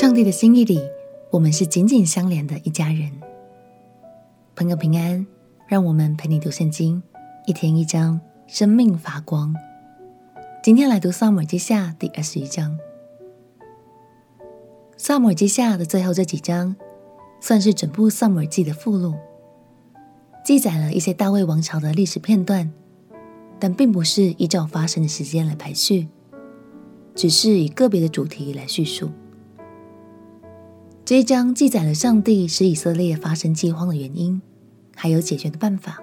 上帝的心意里，我们是紧紧相连的一家人。朋友平安，让我们陪你读圣经，一天一章，生命发光。今天来读撒母耳记下第二十一章。撒母耳记下的最后这几章，算是整部撒母耳记的附录，记载了一些大卫王朝的历史片段，但并不是依照发生的时间来排序，只是以个别的主题来叙述。这一章记载了上帝使以色列发生饥荒的原因，还有解决的办法。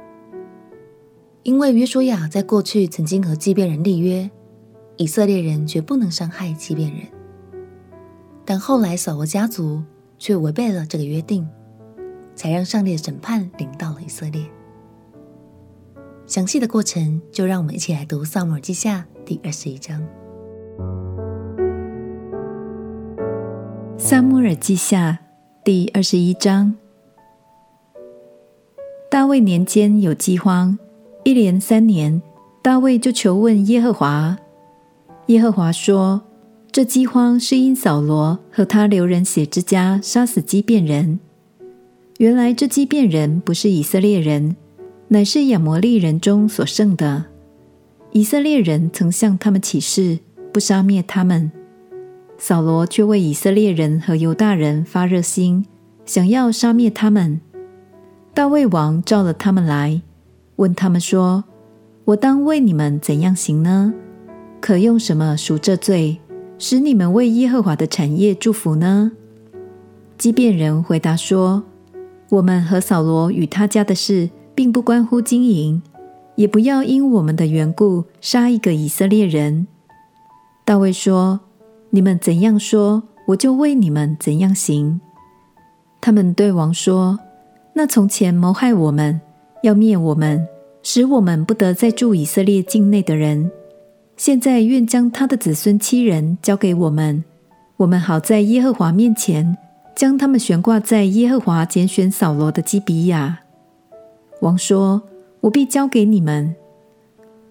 因为约书亚在过去曾经和基遍人立约，以色列人绝不能伤害基遍人。但后来扫罗家族却违背了这个约定，才让上帝的审判临到了以色列。详细的过程，就让我们一起来读《撒母耳记下》第二十一章。撒母耳记下第二十一章。大卫年间有饥荒，一连三年，大卫就求问耶和华。耶和华说：“这饥荒是因扫罗和他流人血之家杀死基变人。原来这基变人不是以色列人，乃是亚摩利人中所剩的。以色列人曾向他们起誓，不杀灭他们。”扫罗却为以色列人和犹大人发热心，想要杀灭他们。大卫王召了他们来，问他们说：“我当为你们怎样行呢？可用什么赎这罪，使你们为耶和华的产业祝福呢？”基遍人回答说：“我们和扫罗与他家的事，并不关乎经营，也不要因我们的缘故杀一个以色列人。”大卫说。你们怎样说，我就为你们怎样行。他们对王说：“那从前谋害我们、要灭我们、使我们不得再住以色列境内的人，现在愿将他的子孙七人交给我们，我们好在耶和华面前将他们悬挂在耶和华拣选扫罗的基比亚。”王说：“我必交给你们。”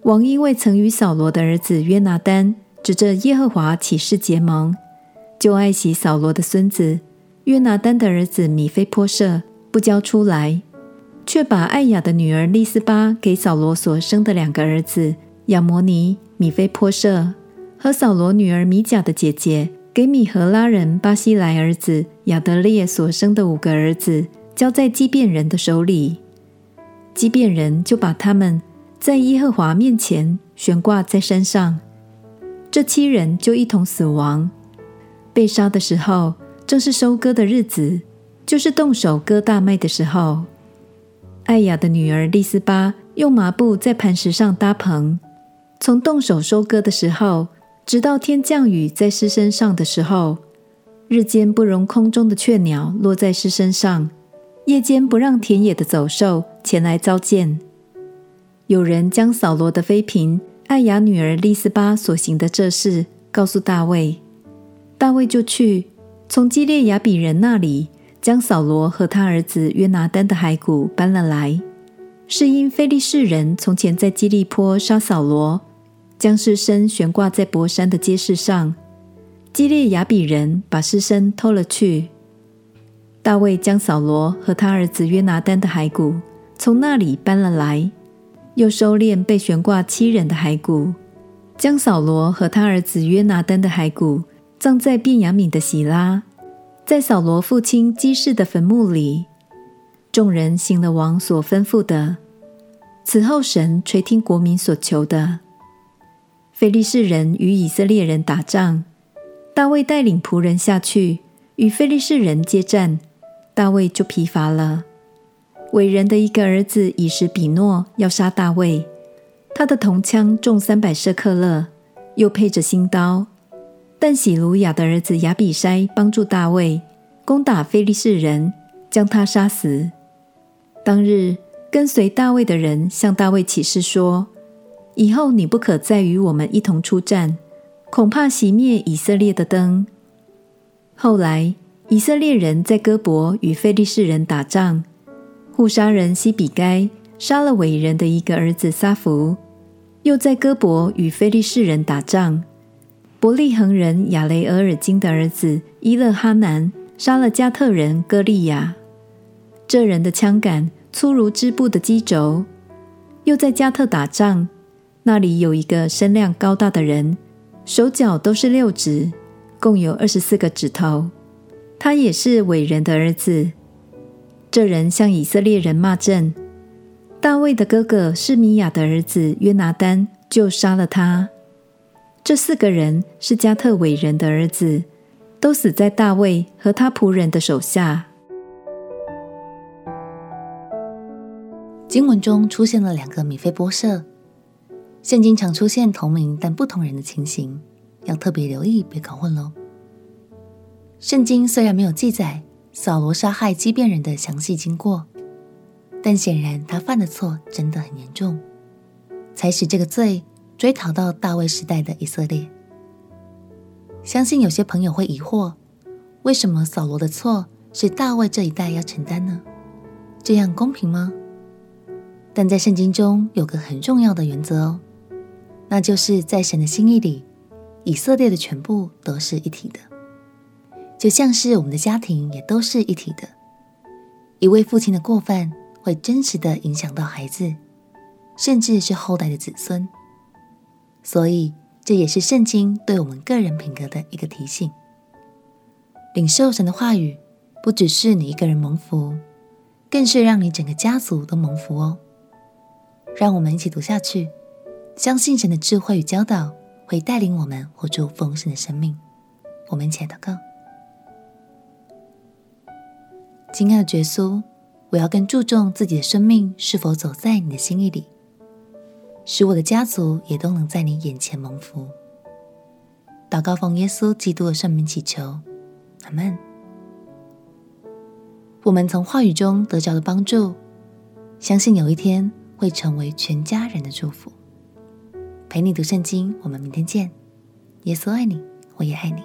王因为曾与扫罗的儿子约拿单。指着耶和华起誓结盟，就爱惜扫罗的孙子约拿单的儿子米非波设，不交出来，却把爱雅的女儿利斯巴给扫罗所生的两个儿子亚摩尼、米非波设，和扫罗女儿米甲的姐姐给米荷拉人巴西莱儿子亚得列所生的五个儿子，交在基遍人的手里。基遍人就把他们在耶和华面前悬挂在山上。这七人就一同死亡，被杀的时候正是收割的日子，就是动手割大麦的时候。艾雅的女儿利斯巴用麻布在磐石上搭棚，从动手收割的时候，直到天降雨在狮身上的时候，日间不容空中的雀鸟落在狮身上，夜间不让田野的走兽前来糟践。有人将扫罗的妃嫔。爱雅女儿利斯巴所行的这事，告诉大卫，大卫就去从基列雅比人那里将扫罗和他儿子约拿单的骸骨搬了来，是因非利士人从前在基利波杀扫罗，将尸身悬挂在伯山的街市上，基列雅比人把尸身偷了去。大卫将扫罗和他儿子约拿单的骸骨从那里搬了来。又收敛被悬挂七人的骸骨，将扫罗和他儿子约拿单的骸骨葬在便雅悯的喜拉，在扫罗父亲基士的坟墓里。众人行了王所吩咐的。此后，神垂听国民所求的。非利士人与以色列人打仗，大卫带领仆人下去与非利士人接战，大卫就疲乏了。伟人的一个儿子以实比诺要杀大卫，他的铜枪重三百舍克勒，又配着新刀。但喜鲁雅的儿子亚比筛帮助大卫攻打非利士人，将他杀死。当日跟随大卫的人向大卫起誓说：“以后你不可再与我们一同出战，恐怕熄灭以色列的灯。”后来以色列人在哥伯与非利士人打仗。户沙人西比该杀了伟人的一个儿子撒弗，又在哥伯与非利士人打仗。伯利恒人亚雷俄尔金的儿子伊勒哈南杀了加特人歌利亚，这人的枪杆粗如织布的机轴。又在加特打仗，那里有一个身量高大的人，手脚都是六指，共有二十四个指头。他也是伟人的儿子。这人向以色列人骂阵，大卫的哥哥是米亚的儿子约拿单就杀了他。这四个人是加特伟人的儿子，都死在大卫和他仆人的手下。经文中出现了两个米非波设，圣经常出现同名但不同人的情形，要特别留意，别搞混喽。圣经虽然没有记载扫罗杀害基遍人的详细经过，但显然他犯的错真的很严重，才使这个罪追讨到大卫时代的以色列。相信有些朋友会疑惑，为什么扫罗的错是大卫这一代要承担呢？这样公平吗？但在圣经中有个很重要的原则哦，那就是在神的心意里，以色列的全部都是一体的，就像是我们的家庭也都是一体的。一位父亲的过犯会真实的影响到孩子，甚至是后代的子孙。所以这也是圣经对我们个人品格的一个提醒。领受神的话语，不只是你一个人蒙福，更是让你整个家族都蒙福哦。让我们一起读下去，相信神的智慧与教导会带领我们活出丰盛的生命。我们一起来祷告。亲爱的耶稣，我要更注重自己的生命是否走在你的心意里，使我的家族也都能在你眼前蒙福。祷告奉耶稣基督的圣名祈求，阿门。我们从话语中得着的帮助，相信有一天，会成为全家人的祝福。陪你读圣经，我们明天见。耶稣爱你，我也爱你。